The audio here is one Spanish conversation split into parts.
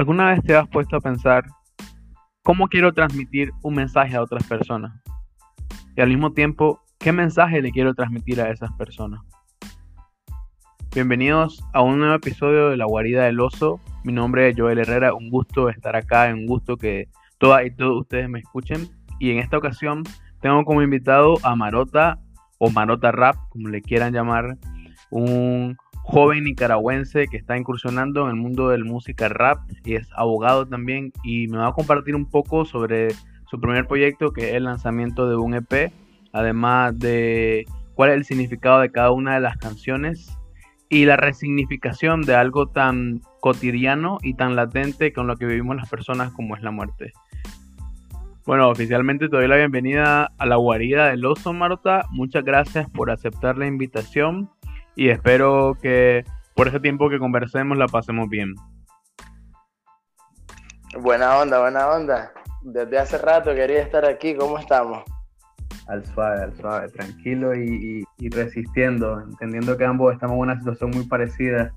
¿Alguna vez te has puesto a pensar cómo quiero transmitir un mensaje a otras personas? Y al mismo tiempo, ¿qué mensaje le quiero transmitir a esas personas? Bienvenidos a un nuevo episodio de La Guarida del Oso. Mi nombre es Joel Herrera, un gusto estar acá, un gusto que todas y todos ustedes me escuchen. Y en esta ocasión tengo como invitado a Marota o Marota Rap, como le quieran llamar, un joven nicaragüense que está incursionando en el mundo de la música rap y es abogado también y me va a compartir un poco sobre su primer proyecto que es el lanzamiento de un EP, además de cuál es el significado de cada una de las canciones y la resignificación de algo tan cotidiano y tan latente con lo que vivimos las personas como es la muerte. Bueno, oficialmente te doy la bienvenida a la guarida del oso Marta. Muchas gracias por aceptar la invitación y espero que por ese tiempo que conversemos la pasemos bien. Buena onda, buena onda. Desde hace rato quería estar aquí, ¿cómo estamos? Al suave, al suave, tranquilo y, resistiendo, entendiendo que ambos estamos en una situación muy parecida.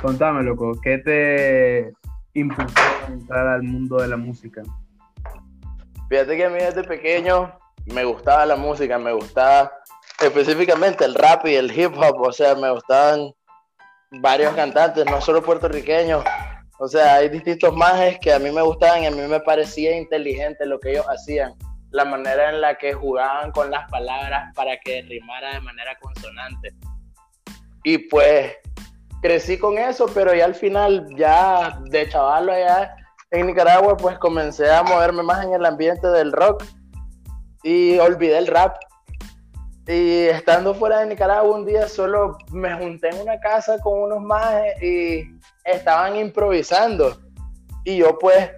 Contame, loco, ¿qué te impulsó a entrar al mundo de la música? Fíjate que a mí desde pequeño me gustaba la música, me gustaba específicamente el rap y el hip hop, o sea, me gustaban varios cantantes, no solo puertorriqueños, o sea, hay distintos majes que a mí me gustaban y a mí me parecía inteligente lo que ellos hacían, la manera en la que jugaban con las palabras para que rimara de manera consonante. Y pues crecí con eso, pero ya al final, ya de chaval allá en Nicaragua, pues comencé a moverme más en el ambiente del rock y olvidé el rap y estando fuera de Nicaragua un día solo me junté en una casa con unos majes y estaban improvisando. Y yo pues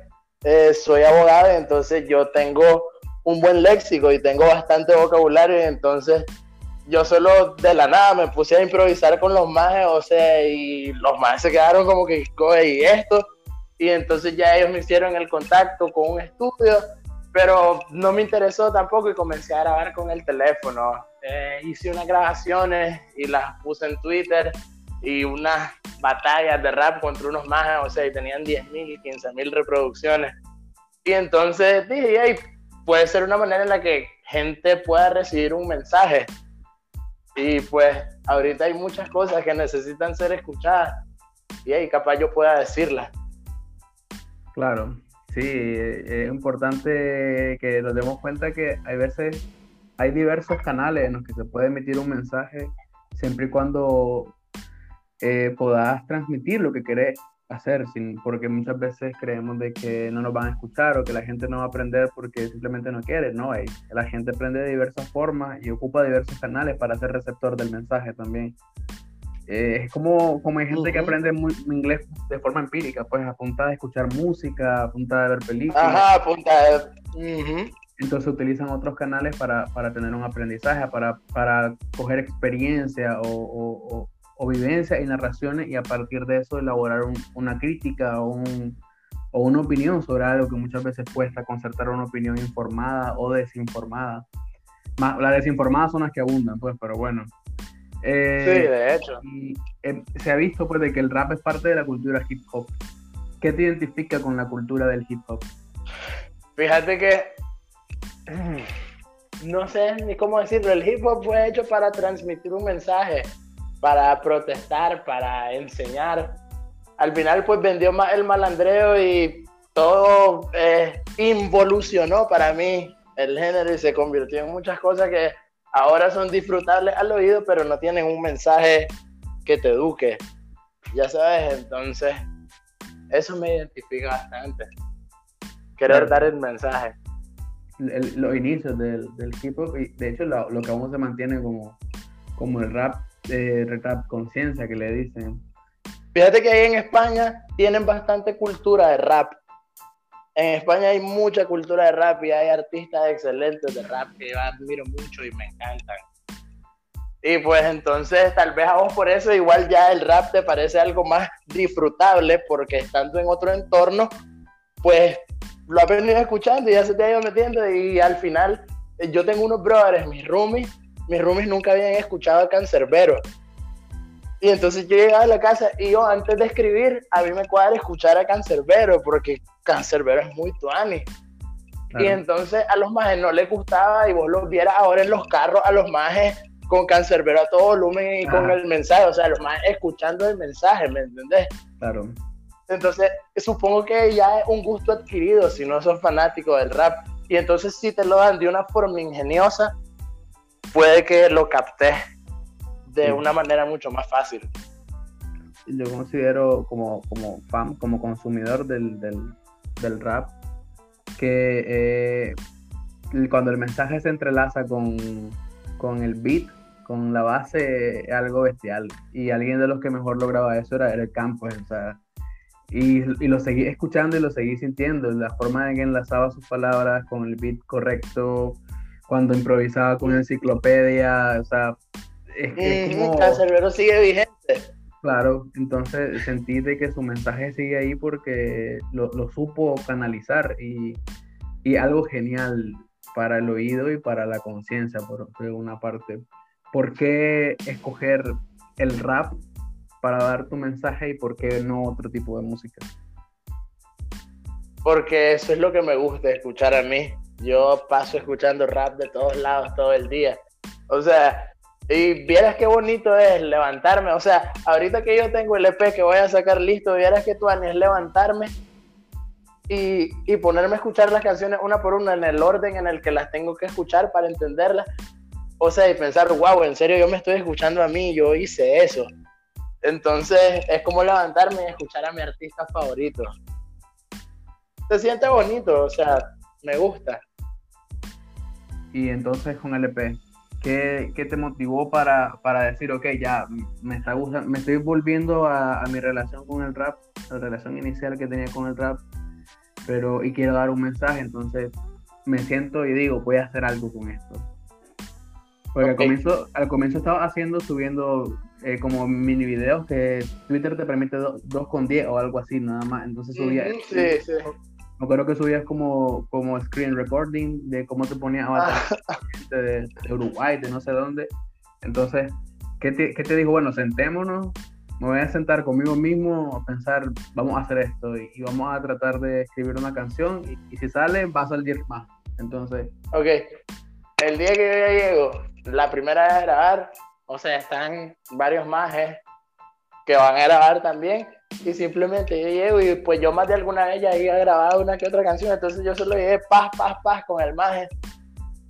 eh, soy abogado, entonces yo tengo un buen léxico y tengo bastante vocabulario y entonces yo solo de la nada me puse a improvisar con los majes, o sea, y los majes se quedaron como que, y esto, y entonces ya ellos me hicieron el contacto con un estudio, pero no me interesó tampoco y comencé a grabar con el teléfono. Eh, hice unas grabaciones y las puse en Twitter y unas batallas de rap contra unos más, o sea, y tenían 10.000 y 15.000 reproducciones. Y entonces dije, hey, puede ser una manera en la que gente pueda recibir un mensaje. Y pues ahorita hay muchas cosas que necesitan ser escuchadas y hey, capaz yo pueda decirlas. Claro, sí, es importante que nos demos cuenta que hay veces hay diversos canales en los que se puede emitir un mensaje siempre y cuando eh, transmitir lo que querés hacer, sin, porque muchas veces creemos de que no nos van a escuchar o que la gente no va a aprender porque simplemente no quiere, no, la gente aprende de diversas formas y ocupa diversos canales para ser receptor del mensaje también. Eh, es como, como hay gente que aprende muy, inglés de forma empírica, pues a punta de escuchar música, a punta de ver películas. Ajá, a punta de entonces utilizan otros canales para, tener un aprendizaje, para, para coger experiencia o, o, vivencia y narraciones y a partir de eso elaborar una crítica o, o, una opinión sobre algo que muchas veces cuesta concertar una opinión informada o desinformada. Más, las desinformadas son las que abundan, pues, pero bueno. Eh, sí, de hecho. Y, eh, se ha visto pues de que el rap es parte de la cultura hip hop. ¿Qué te identifica con la cultura del hip hop? Fíjate que no sé ni cómo decirlo, el hip hop fue hecho para transmitir un mensaje, para protestar, para enseñar. Al final pues vendió más el malandreo y todo eh, involucionó para mí el género y se convirtió en muchas cosas que ahora son disfrutables al oído, pero no tienen un mensaje que te eduque. Ya sabes, entonces eso me identifica bastante. Querer dar el mensaje los inicios del, hip hop y de hecho lo, que aún se mantiene como, como el rap, eh, rap conciencia que le dicen. Fíjate que ahí en España tienen bastante cultura de rap. En España hay mucha cultura de rap y hay artistas excelentes de rap que yo admiro mucho y me encantan. Y pues entonces tal vez a vos por eso igual ya el rap te parece algo más disfrutable porque estando en otro entorno, pues lo he venido escuchando y ya se te ha ido metiendo y al final eh, yo tengo unos brothers, mis roomies, mis roomies nunca habían escuchado a Cancerbero. Y entonces yo llegaba a la casa y yo antes de escribir, a mí me cuadra escuchar a Cancerbero, porque Cancerbero es muy tuani. Y entonces a los majes no les gustaba y vos los vieras ahora en los carros a los majes con Cancerbero a todo volumen y con el mensaje, o sea, los majes escuchando el mensaje, ¿me entendés? Claro. Entonces, supongo que ya es un gusto adquirido si no sos fanático del rap. Y entonces, si te lo dan de una forma ingeniosa, puede que lo captes de una manera mucho más fácil. Yo considero como, como fan, como consumidor del, del, rap, que eh, cuando el mensaje se entrelaza con, con el beat, con la base, es algo bestial. Y alguien de los que mejor lograba eso era, el campo. O sea, y, y, lo seguí escuchando y lo seguí sintiendo. La forma en que enlazaba sus palabras con el beat correcto, cuando improvisaba con una enciclopedia, o sea, es, que como... sigue vigente. Claro, entonces sentí de que su mensaje sigue ahí porque lo, lo supo canalizar y, y, algo genial para el oído y para la conciencia, por, por una parte. ¿Por qué escoger el rap para dar tu mensaje y por qué no otro tipo de música? Porque eso es lo que me gusta escuchar a mí. Yo paso escuchando rap de todos lados todo el día. O sea, y vieras qué bonito es levantarme. O sea, ahorita que yo tengo el EP que voy a sacar listo, vieras que tú es levantarme y, y, ponerme a escuchar las canciones una por una en el orden en el que las tengo que escuchar para entenderlas. O sea, y pensar, wow, en serio, yo me estoy escuchando a mí, yo hice eso. Entonces es como levantarme y escuchar a mi artista favorito. Se siente bonito, o sea, me gusta. Y entonces con el EP, ¿qué, qué te motivó para, para, decir, ok, ya me está gustando, me estoy volviendo a, a, mi relación con el rap, la relación inicial que tenía con el rap, pero y quiero dar un mensaje, entonces me siento y digo, voy a hacer algo con esto. Porque al, comienzo, al comienzo estaba haciendo, subiendo eh, como mini videos que Twitter te permite 2 con 10 o algo así, nada más. Entonces subía. sí, sí. Me acuerdo que subías como, como screen recording de cómo te ponías ah. de, de, Uruguay, de no sé dónde. Entonces, ¿qué te, ¿qué te dijo? Bueno, sentémonos, me voy a sentar conmigo mismo a pensar, vamos a hacer esto y, vamos a tratar de escribir una canción y, y, si sale, va a salir más. Entonces. Ok. El día que yo ya llego, la primera vez a grabar, o sea, están varios majes que van a grabar también. Y simplemente yo llego y pues yo más de alguna vez ya había grabado una que otra canción. Entonces yo solo llegué paz, paz, paz con el maje.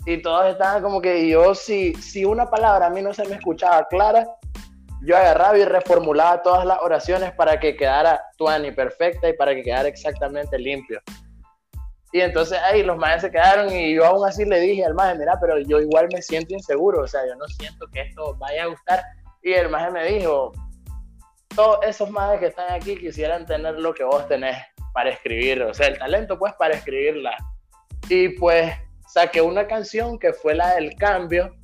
Y todos estaban como que yo, si, si una palabra a mí no se me escuchaba clara, yo agarraba y reformulaba todas las oraciones para que quedara tuani perfecta y para que quedara exactamente limpio. Y entonces ahí los majes se quedaron y yo aún así le dije al maje, mira, pero yo igual me siento inseguro, o sea, yo no siento que esto vaya a gustar. Y el maje me dijo, todos esos majes que están aquí quisieran tener lo que vos tenés para escribir, o sea, el talento pues para escribirla. Y pues saqué una canción que fue la del cambio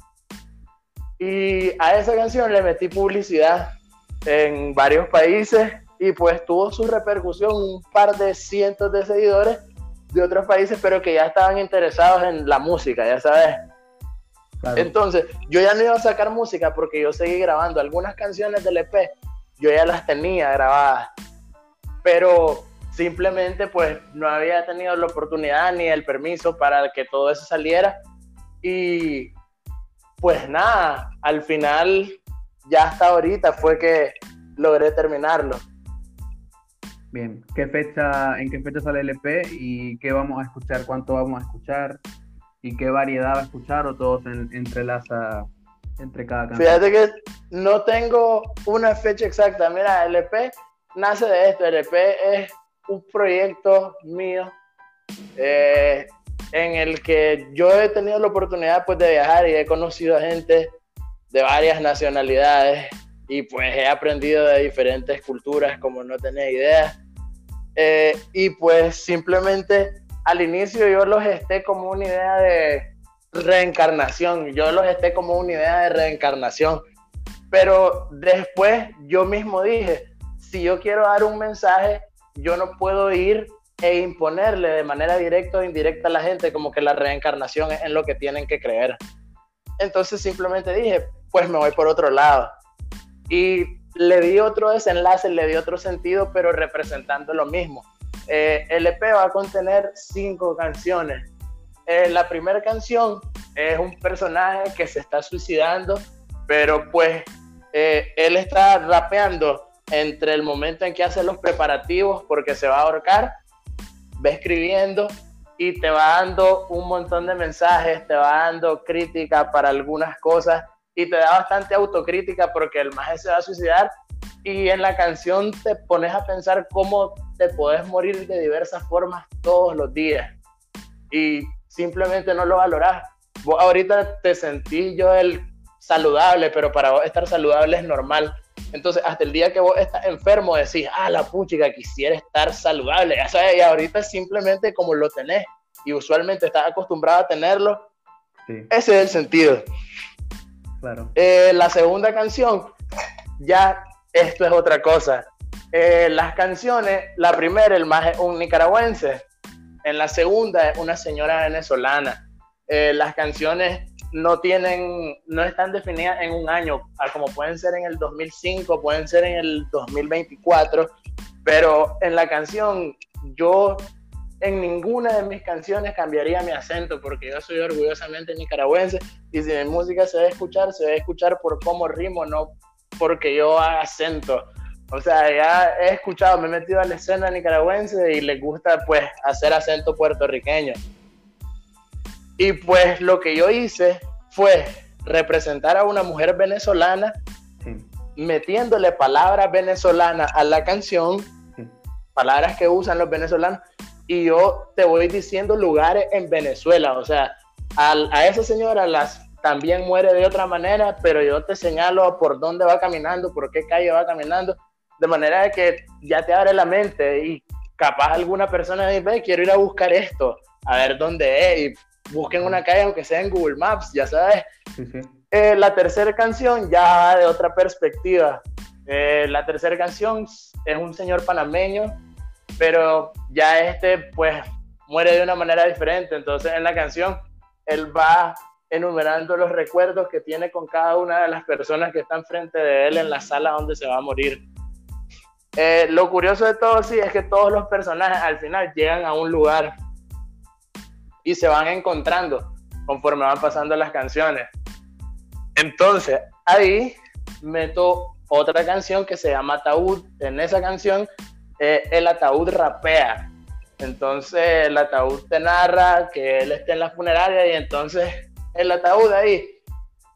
y a esa canción le metí publicidad en varios países y pues tuvo su repercusión, un par de cientos de seguidores de otros países, pero que ya estaban interesados en la música, ya sabes. Entonces, yo ya no iba a sacar música porque yo seguí grabando algunas canciones del EP, yo ya las tenía grabadas, pero simplemente pues no había tenido la oportunidad ni el permiso para que todo eso saliera y pues nada, al final ya hasta ahorita fue que logré terminarlo. Bien, ¿qué fecha, ¿en qué fecha sale el EP y qué vamos a escuchar? ¿Cuánto vamos a escuchar? ¿Y qué variedad va a escuchar o todos se entrelaza entre cada canción? Fíjate que no tengo una fecha exacta. Mira, el EP nace de esto. El EP es un proyecto mío eh, en el que yo he tenido la oportunidad pues, de viajar y he conocido a gente de varias nacionalidades y pues he aprendido de diferentes culturas como no tenía idea. Eh, y pues simplemente al inicio yo los esté como una idea de reencarnación, yo los esté como una idea de reencarnación, pero después yo mismo dije, si yo quiero dar un mensaje, yo no puedo ir e imponerle de manera directa o indirecta a la gente como que la reencarnación es en lo que tienen que creer. Entonces simplemente dije, pues me voy por otro lado. Y le di otro desenlace, le di otro sentido, pero representando lo mismo. Eh, el EP va a contener cinco canciones. Eh, la primera canción es un personaje que se está suicidando, pero pues eh, él está rapeando entre el momento en que hace los preparativos porque se va a ahorcar, va escribiendo y te va dando un montón de mensajes, te va dando crítica para algunas cosas y te da bastante autocrítica porque el maje se va a suicidar y en la canción te pones a pensar cómo te puedes morir de diversas formas todos los días y simplemente no lo valorás. Vos ahorita te sentís yo el saludable, pero para vos estar saludable es normal. Entonces, hasta el día que vos estás enfermo, decís, ah, la puchica, quisiera estar saludable. Ya sabes, y ahorita simplemente como lo tenés y usualmente estás acostumbrado a tenerlo, ese es el sentido. Eh, la segunda canción, ya esto es otra cosa. Eh, las canciones, la primera, el más es un nicaragüense. En la segunda es una señora venezolana. Eh, las canciones no tienen, no están definidas en un año, como pueden ser en el 2005, pueden ser en el 2024, pero en la canción yo en ninguna de mis canciones cambiaría mi acento porque yo soy orgullosamente nicaragüense y si mi música se debe escuchar, se debe escuchar por cómo rimo, no porque yo haga acento. O sea, ya he escuchado, me he metido a la escena nicaragüense y les gusta pues hacer acento puertorriqueño. Y pues lo que yo hice fue representar a una mujer venezolana metiéndole palabras venezolanas a la canción, palabras que usan los venezolanos, y yo te voy diciendo lugares en Venezuela. O sea, a esa señora las también muere de otra manera, pero yo te señalo por dónde va caminando, por qué calle va caminando, de manera de que ya te abre la mente y capaz alguna persona dice, quiero ir a buscar esto, a ver dónde es, y busquen una calle aunque sea en Google Maps, ya sabes. Eh, la tercera canción ya va de otra perspectiva. Eh, la tercera canción es un señor panameño, pero ya este pues muere de una manera diferente, entonces en la canción él va enumerando los recuerdos que tiene con cada una de las personas que están frente de él en la sala donde se va a morir. Eh, lo curioso de todo, sí, es que todos los personajes al final llegan a un lugar y se van encontrando conforme van pasando las canciones. Entonces, ahí meto otra canción que se llama Ataúd. En esa canción, eh, el ataúd rapea. Entonces, el ataúd te narra que él está en la funeraria y entonces el ataúd ahí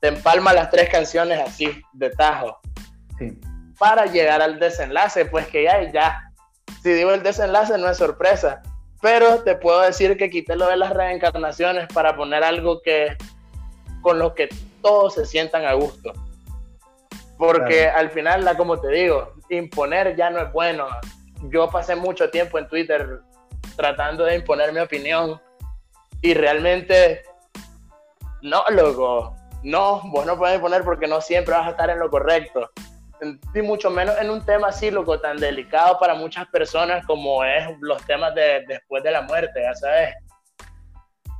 te empalma las tres canciones así, de tajo. Para llegar al desenlace, pues que ya, ya. Si digo el desenlace no es sorpresa, pero te puedo decir que quité lo de las reencarnaciones para poner algo que con lo que todos se sientan a gusto. Porque al final, la, como te digo, imponer ya no es bueno. Yo pasé mucho tiempo en Twitter tratando de imponer mi opinión y realmente no, loco, no, vos no puedes poner porque no siempre vas a estar en lo correcto. Y mucho menos en un tema así, loco, tan delicado para muchas personas como es los temas de después de la muerte, ya sabes.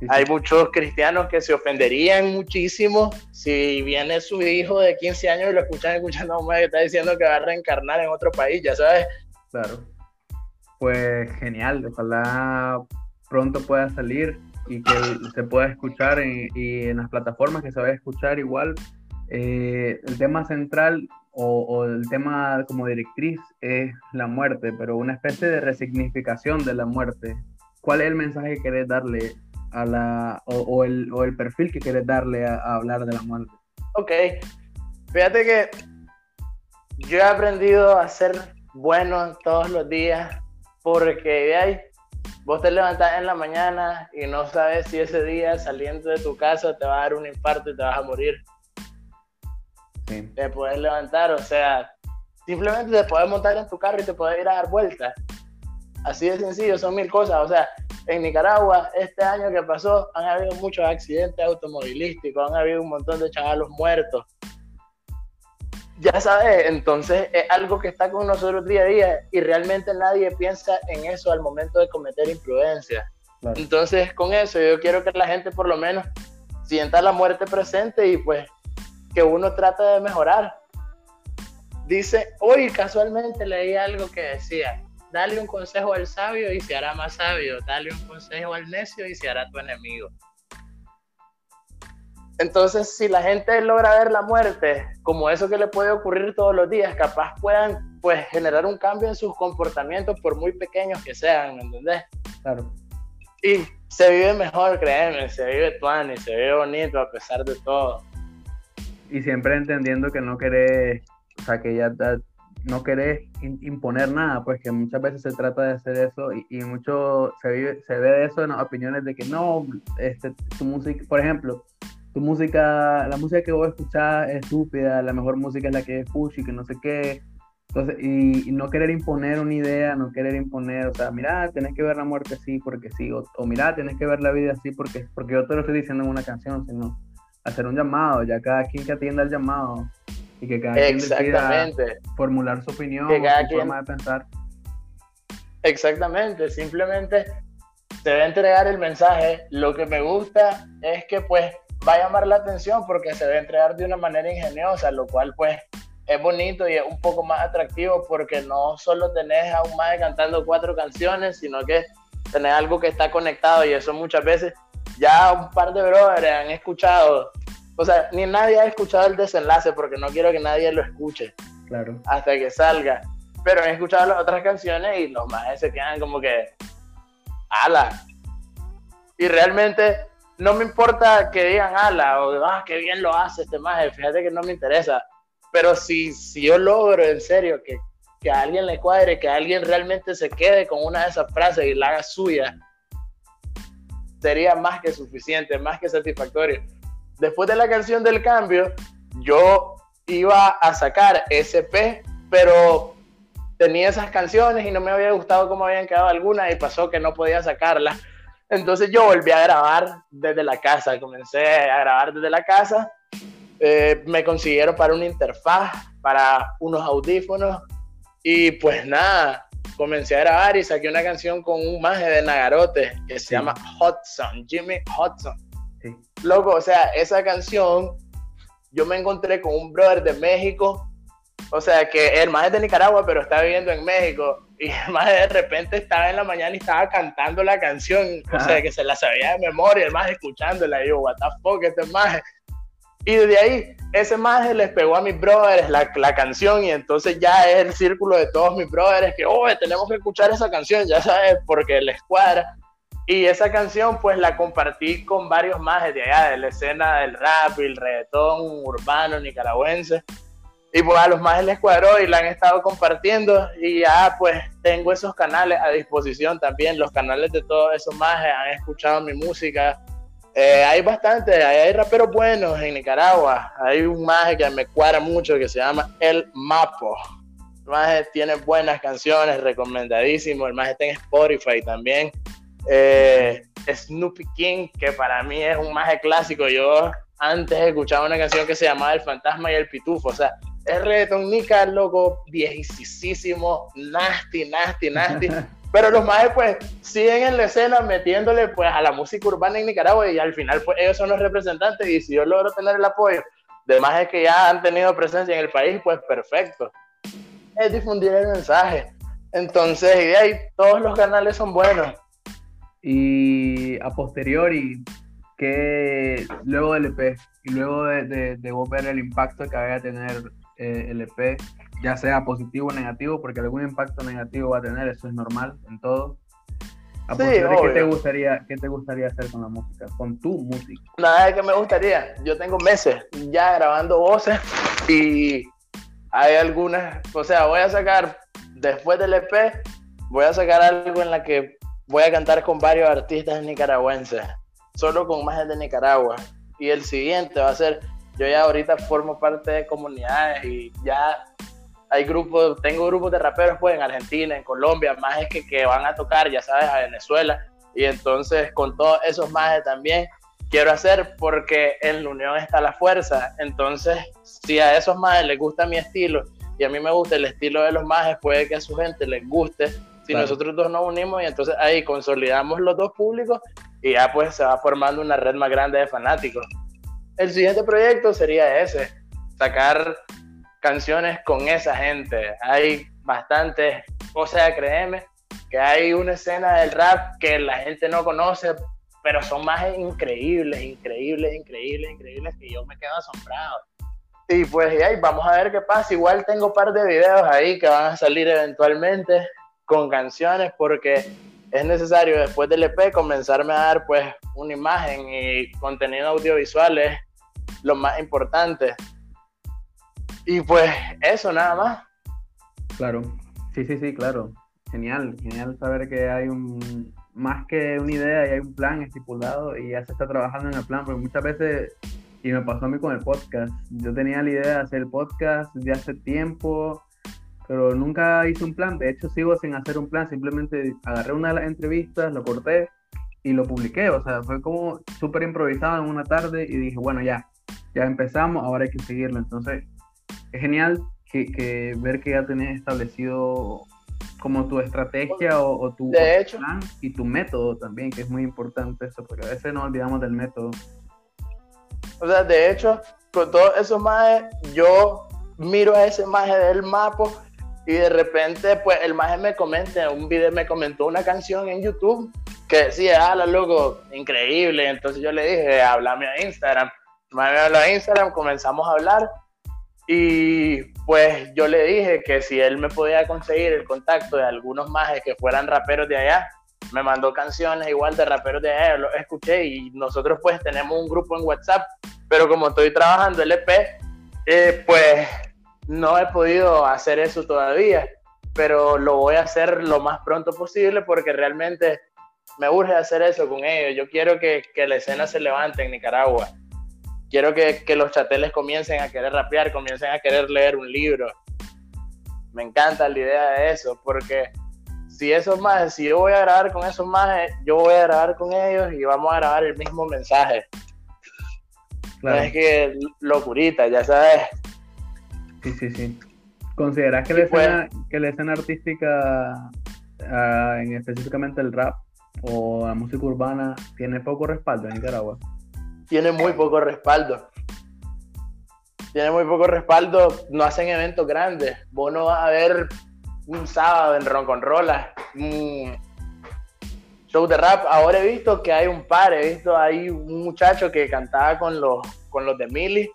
Hay muchos cristianos que se ofenderían muchísimo si viene su hijo de 15 años y lo escuchan escuchando a un que está diciendo que va a reencarnar en otro país, ya sabes. Claro. Pues genial, ojalá pronto pueda salir y que se pueda escuchar y en las plataformas que se vaya a escuchar igual. Eh, el tema central o, el tema como directriz es la muerte, pero una especie de resignificación de la muerte. ¿Cuál es el mensaje que querés darle a la, o, el, o el, perfil que querés darle a, a, hablar de la muerte? Ok, fíjate que yo he aprendido a ser bueno todos los días porque ahí vos te levantás en la mañana y no sabes si ese día saliendo de tu casa te va a dar un infarto y te vas a morir. Te puedes levantar, o sea, simplemente te puedes montar en tu carro y te puedes ir a dar vueltas. Así de sencillo, son mil cosas. O sea, en Nicaragua, este año que pasó, han habido muchos accidentes automovilísticos, han habido un montón de chavalos muertos ya sabes, entonces es algo que está con nosotros día a día y realmente nadie piensa en eso al momento de cometer imprudencia. Entonces, con eso yo quiero que la gente por lo menos sienta la muerte presente y pues que uno trate de mejorar. dice, hoy casualmente leí algo que decía, dale un consejo al sabio y se hará más sabio, dale un consejo al necio y se hará tu enemigo. Entonces, si la gente logra ver la muerte como eso que le puede ocurrir todos los días, capaz puedan pues generar un cambio en sus comportamientos por muy pequeños que sean, ¿me entendés? Claro. Y se vive mejor, créeme, se vive tuan y se vive bonito a pesar de todo. Y siempre entendiendo que no querés, o sea, que ya no querés imponer nada, pues que muchas veces se trata de hacer eso y, y mucho se, vive, se ve eso en las opiniones de que no, este, tu música, por ejemplo, tu música, la música que vos escuchás es estúpida, la mejor música es la que escucho y que no sé qué. Entonces, y, no querer imponer una idea, no querer imponer, o sea, mira, tenés que ver la muerte así porque sí, o, o mira, tenés que ver la vida así porque, porque yo te lo estoy diciendo en una canción, sino hacer un llamado, ya cada quien que atienda el llamado y que cada quien decida formular su opinión, su forma de pensar. Exactamente, simplemente se debe entregar el mensaje. Lo que me gusta es que pues va a llamar la atención porque se debe entregar de una manera ingeniosa, lo cual pues es bonito y es un poco más atractivo porque no solo tenés a un madre cantando cuatro canciones, sino que tenés algo que está conectado y eso muchas veces ya un par de brothers han escuchado, o sea, ni nadie ha escuchado el desenlace porque no quiero que nadie lo escuche claro. hasta que salga, pero han escuchado las otras canciones y los más se quedan como que, ala. Y realmente no me importa que digan ala o ah, qué bien lo hace este maje, fíjate que no me interesa. Pero si, si yo logro en serio que, que a alguien le cuadre, que alguien realmente se quede con una de esas frases y la haga suya, sería más que suficiente, más que satisfactorio. Después de la canción del cambio, yo iba a sacar SP, pero tenía esas canciones y no me había gustado cómo habían quedado algunas y pasó que no podía sacarlas entonces yo volví a grabar desde la casa, comencé a grabar desde la casa. Eh, me consiguieron para una interfaz, para unos audífonos y pues nada, comencé a grabar y saqué una canción con un maje de Nagarote que se llama Hudson, Jimmy Hudson. Sí. Loco, o sea, esa canción yo me encontré con un brother de México, o sea, que el maje es de Nicaragua, pero está viviendo en México y el de repente estaba en la mañana y estaba cantando la canción, o sea, que se la sabía de memoria, el más escuchándola, y yo, what the fuck, este maje. Y desde ahí, ese maje les pegó a mis brothers la, la, canción y entonces ya es el círculo de todos mis brothers que, oh, tenemos que escuchar esa canción, ya sabes, porque les cuadra. Y esa canción pues la compartí con varios majes de allá, de la escena del rap y el reggaetón urbano nicaragüense. Y pues a los más les cuadró y la han estado compartiendo y ya pues tengo esos canales a disposición también, los canales de todos esos más han escuchado mi música. Eh, hay bastante, hay, raperos buenos en Nicaragua. Hay un maje que me cuadra mucho que se llama El Mapo. El maje tiene buenas canciones, recomendadísimo. El maje está en Spotify también. Eh, Snoopy King, que para mí es un maje clásico. Yo antes escuchaba una canción que se llamaba El Fantasma y el Pitufo. O sea, es reggaeton Nica, loco, viejísimo, nasty, nasty, nasty. Pero los maes, pues, siguen en la escena metiéndole, pues, a la música urbana en Nicaragua y al final, pues, ellos son los representantes y si yo logro tener el apoyo de maes que ya han tenido presencia en el país, pues, perfecto. Es difundir el mensaje. Entonces, y de ahí, todos los canales son buenos. Y a posteriori, que luego del EP y luego de, de, de vos ver el impacto que vaya a tener eh, el EP, ya sea positivo o negativo, porque algún impacto negativo va a tener, eso es normal en todo. A sí, ¿qué te gustaría, qué te gustaría hacer con la música, con tu música? Nada de que me gustaría. Yo tengo meses ya grabando voces y hay algunas, o sea, voy a sacar después del EP, voy a sacar algo en la que voy a cantar con varios artistas nicaragüenses, solo con más de Nicaragua. Y el siguiente va a ser yo ya ahorita formo parte de comunidades y ya hay grupos, tengo grupos de raperos pues en Argentina, en Colombia, más es que, que van a tocar, ya sabes, a Venezuela. Y entonces con todos esos más también quiero hacer porque en la unión está la fuerza. Entonces, si a esos más les gusta mi estilo y a mí me gusta el estilo de los majes, puede que a su gente les guste. Si nosotros dos nos unimos y entonces ahí consolidamos los dos públicos y ya pues se va formando una red más grande de fanáticos el siguiente proyecto sería ese, sacar canciones con esa gente. Hay bastantes, sea, créeme, que hay una escena del rap que la gente no conoce, pero son más increíbles, increíbles, increíbles, increíbles, que yo me quedo asombrado. Y pues ahí vamos a ver qué pasa. Igual tengo un par de videos ahí que van a salir eventualmente con canciones porque es necesario después del EP comenzarme a dar pues una imagen y contenido audiovisual es lo más importante. Y pues eso nada más. Claro, sí, sí, sí, claro. Genial, genial saber que hay un más que una idea y hay un plan estipulado y ya se está trabajando en el plan, porque muchas veces, y me pasó a mí con el podcast, yo tenía la idea de hacer el podcast de hace tiempo, pero nunca hice un plan, de hecho sigo sin hacer un plan, simplemente agarré una de las entrevistas, lo corté y lo publiqué, o sea, fue como súper improvisado en una tarde y dije, bueno, ya, ya empezamos, ahora hay que seguirlo, entonces es genial que, que ver que ya tenés establecido como tu estrategia o, tu plan y tu método también, que es muy importante eso, porque a veces nos olvidamos del método. O sea, de hecho, con todos esos majes, yo miro a ese maje del mapa y de repente, pues el maje me comenta, un video me comentó una canción en YouTube que decía, ah, la loco, increíble. Entonces yo le dije, háblame a Instagram. Me habló a Instagram, comenzamos a hablar y pues yo le dije que si él me podía conseguir el contacto de algunos majes que fueran raperos de allá, me mandó canciones igual de raperos de allá, lo escuché y nosotros pues tenemos un grupo en WhatsApp, pero como estoy trabajando el EP, eh, pues no he podido hacer eso todavía, pero lo voy a hacer lo más pronto posible porque realmente me urge hacer eso con ellos. Yo quiero que, que la escena se levante en Nicaragua quiero que, que, los chateles comiencen a querer rapear, comiencen a querer leer un libro. Me encanta la idea de eso, porque si esos más, si yo voy a grabar con esos más, yo voy a grabar con ellos y vamos a grabar el mismo mensaje. Claro. es que locurita, ya sabes. Sí, sí, sí. ¿Consideras que, la, pues. escena, que la escena artística, uh, en específicamente el rap o la música urbana, tiene poco respaldo en Nicaragua? Tiene muy poco respaldo. Tiene muy poco respaldo, no hacen eventos grandes. Vos no vas a ver un sábado en Ronconrola, un show de rap. Ahora he visto que hay un par, he visto ahí un muchacho que cantaba con los, con los de Mili,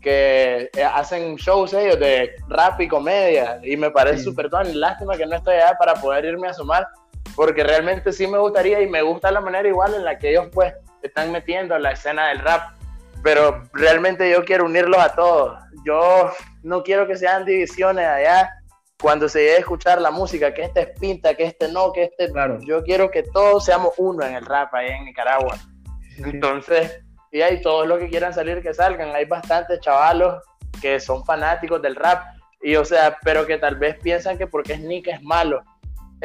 que eh, hacen shows ellos de rap y comedia, y me parece súper sí. Lástima que no estoy allá para poder irme a sumar, porque realmente sí me gustaría y me gusta la manera igual en la que ellos pues están metiendo a la escena del rap, pero realmente yo quiero unirlos a todos. Yo no quiero que sean divisiones allá cuando se llegue a escuchar la música, que este es pinta, que este no, que este... Claro. Yo quiero que todos seamos uno en el rap allá en Nicaragua. Entonces, y hay todos los que quieran salir, que salgan. Hay bastantes chavalos que son fanáticos del rap, y o sea, pero que tal vez piensan que porque es Nick es malo.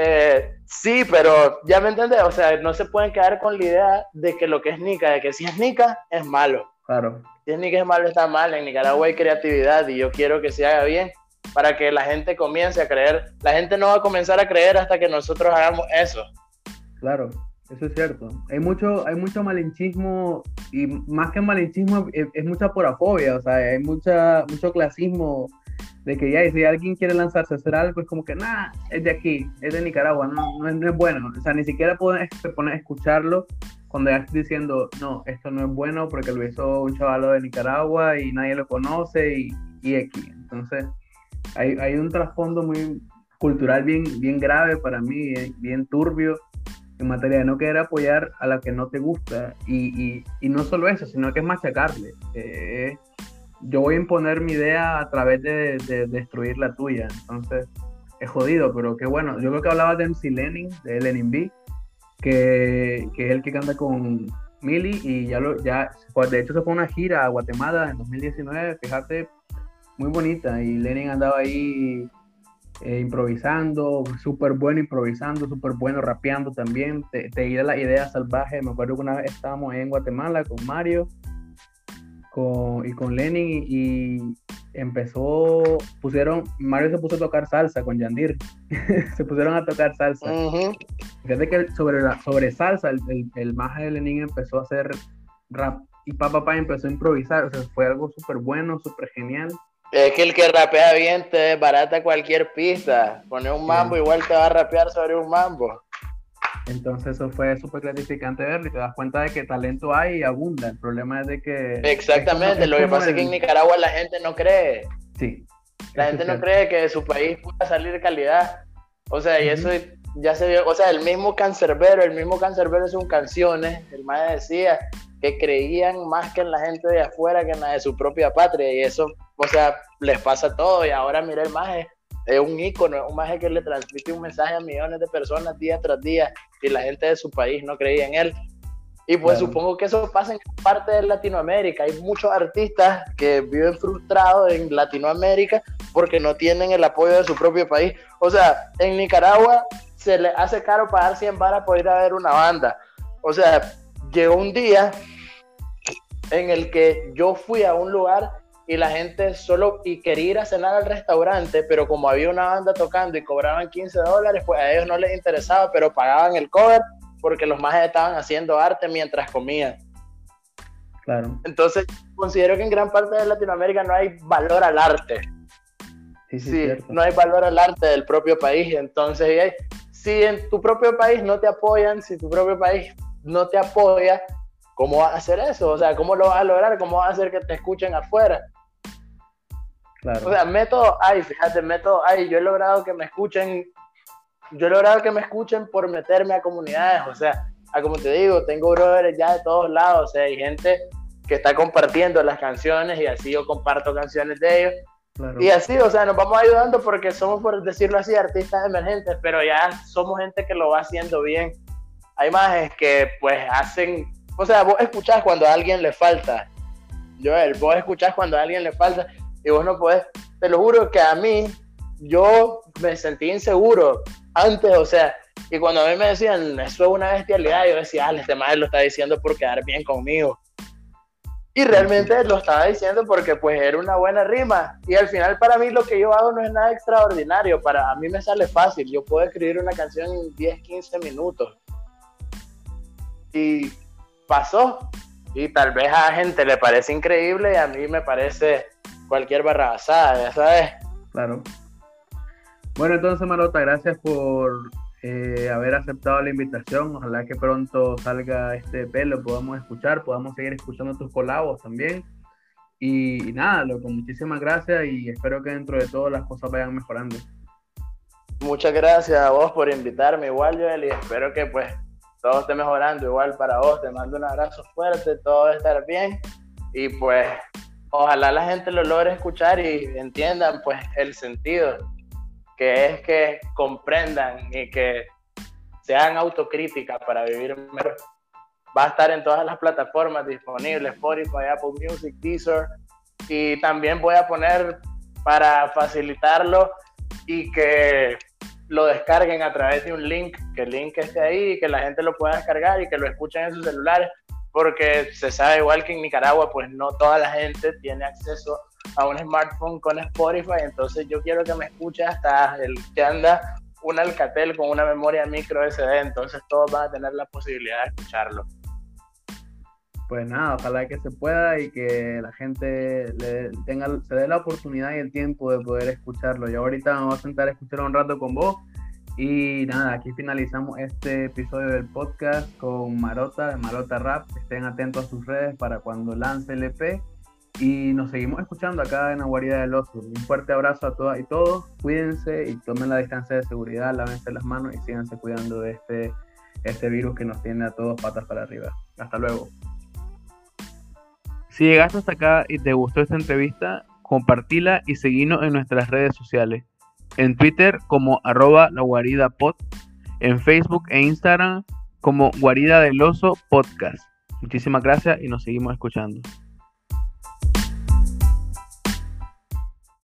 Eh, sí, pero ya me entiendes, o sea, no se pueden quedar con la idea de que lo que es Nica, de que si es Nica, es malo. Claro. Si es Nica es malo, está mal. En Nicaragua hay creatividad y yo quiero que se haga bien para que la gente comience a creer. La gente no va a comenzar a creer hasta que nosotros hagamos eso. Claro, eso es cierto. Hay mucho, hay mucho malinchismo y más que malinchismo es, es mucha porafobia, o sea, hay mucha, mucho clasismo de que ya, si alguien quiere lanzarse a hacer algo, es como que, nada, es de aquí, es de Nicaragua, no, no, es, no es, bueno. O sea, ni siquiera puedes poner a escucharlo cuando ya estás diciendo, no, esto no es bueno porque lo hizo un chavalo de Nicaragua y nadie lo conoce y, y aquí. Entonces, hay, hay un trasfondo muy cultural bien, bien grave para mí, bien turbio en materia de no querer apoyar a la que no te gusta y, y, y no solo eso, sino que es machacarle. Eh, yo voy a imponer mi idea a través de, destruir la tuya. Entonces, es jodido, pero qué bueno. Yo creo que hablaba de MC Lenin, de Lenin B, que, que es el que canta con Mili y ya lo, ya, de hecho se fue una gira a Guatemala en 2019, fíjate, muy bonita. Y Lenin andaba ahí eh, improvisando, súper bueno improvisando, súper bueno rapeando también. Te, te la idea salvaje. Me acuerdo que una vez estábamos en Guatemala con Mario con, y con Lenin y, empezó, pusieron, Mario se puso a tocar salsa con Yandir, se pusieron a tocar salsa. Fíjate que sobre, la, sobre salsa, el, el, el maje de Lenin empezó a hacer rap y papá papá empezó a improvisar, o sea, fue algo súper bueno, súper genial. Es que el que rapea bien te barata cualquier pista. Pone un mambo, igual te va a rapear sobre un mambo. Entonces eso fue súper gratificante verlo y te das cuenta de que talento hay y abunda. El problema es de que... Exactamente, lo que pasa es que en Nicaragua la gente no cree. Sí. La gente no cree que de su país pueda salir calidad. O sea, y eso ya se vio, o sea, el mismo cancerbero, el mismo cancerbero son canciones, el maestro decía que creían más que en la gente de afuera que en la de su propia patria y eso, o sea, les pasa todo y ahora mira el maje es un ícono, un maje que le transmite un mensaje a millones de personas día tras día y la gente de su país no creía en él. Y pues supongo que eso pasa en parte de Latinoamérica. Hay muchos artistas que viven frustrados en Latinoamérica porque no tienen el apoyo de su propio país. O sea, en Nicaragua se le hace caro pagar 100 varas por ir a ver una banda. O sea, llegó un día en el que yo fui a un lugar y la gente solo y quería ir a cenar al restaurante, pero como había una banda tocando y cobraban 15 dólares, pues a ellos no les interesaba, pero pagaban el cover porque los más estaban haciendo arte mientras comían. Claro. Entonces, considero que en gran parte de Latinoamérica no hay valor al arte. Sí, sí, no hay valor al arte del propio país. Entonces, si en tu propio país no te apoyan, si tu propio país no te apoya, ¿cómo vas a hacer eso? O sea, ¿cómo lo vas a lograr? ¿Cómo vas a hacer que te escuchen afuera? Claro. O sea, método hay, fíjate, método hay. Yo he logrado que me escuchen, yo he logrado que me escuchen por meterme a comunidades, o sea, a como te digo, tengo brothers ya de todos lados, o sea, hay gente que está compartiendo las canciones y así yo comparto canciones de ellos. Y así, o sea, nos vamos ayudando porque somos, por decirlo así, artistas emergentes, pero ya somos gente que lo va haciendo bien. Hay más que pues hacen, o sea, vos escuchás cuando a alguien le falta. Joel, vos escuchás cuando a alguien le falta y vos no podés. Te lo juro que a mí, yo me sentí inseguro antes, o sea, y cuando a mí me decían, eso es una bestialidad, yo decía, ah, este madre lo está diciendo por quedar bien conmigo. Y realmente lo estaba diciendo porque pues era una buena rima. Y al final para mí lo que yo hago no es nada extraordinario. Para mí me sale fácil. Yo puedo escribir una canción en 10, 15 minutos. Y pasó. Y tal vez a gente le parece increíble y a mí me parece cualquier barrabasada, ya sabes. Claro. Bueno, entonces Marota, gracias por eh, haber aceptado la invitación. Ojalá que pronto salga este pelo, podamos escuchar, podamos seguir escuchando tus colabos también. Y, nada, loco, muchísimas gracias y espero que dentro de todo las cosas vayan mejorando. Muchas gracias a vos por invitarme, igual Joel, y espero que pues todo esté mejorando, igual para vos, te mando un abrazo fuerte, todo va a estar bien y pues ojalá la gente lo logre escuchar y entiendan pues el sentido que es que comprendan y que sean autocríticas para vivir mejor. Va a estar en todas las plataformas disponibles, Spotify, Apple Music, Deezer, y también voy a poner para facilitarlo y que lo descarguen a través de un link, que el link esté ahí y que la gente lo pueda descargar y que lo escuchen en sus celulares, porque se sabe igual que en Nicaragua, pues no toda la gente tiene acceso a un smartphone con Spotify, entonces yo quiero que me escuche hasta el que anda un Alcatel con una memoria micro SD, entonces todos van a tener la posibilidad de escucharlo. Pues nada, ojalá que se pueda y que la gente le tenga, se dé la oportunidad y el tiempo de poder escucharlo. Y ahorita vamos a sentar a escuchar un rato con vos. Y nada, aquí finalizamos este episodio del podcast con Marota, de Marota Rap. Estén atentos a sus redes para cuando lance el EP. Y nos seguimos escuchando acá en la guarida del oso. Un fuerte abrazo a todas y todos. Cuídense y tomen la distancia de seguridad, lávense las manos y síganse cuidando de este, este virus que nos tiene a todos patas para arriba. Hasta luego. Si llegaste hasta acá y te gustó esta entrevista, compartila y seguinos en nuestras redes sociales. En Twitter como arroba la guarida pod, en Facebook e Instagram como guarida del oso podcast. Muchísimas gracias y nos seguimos escuchando.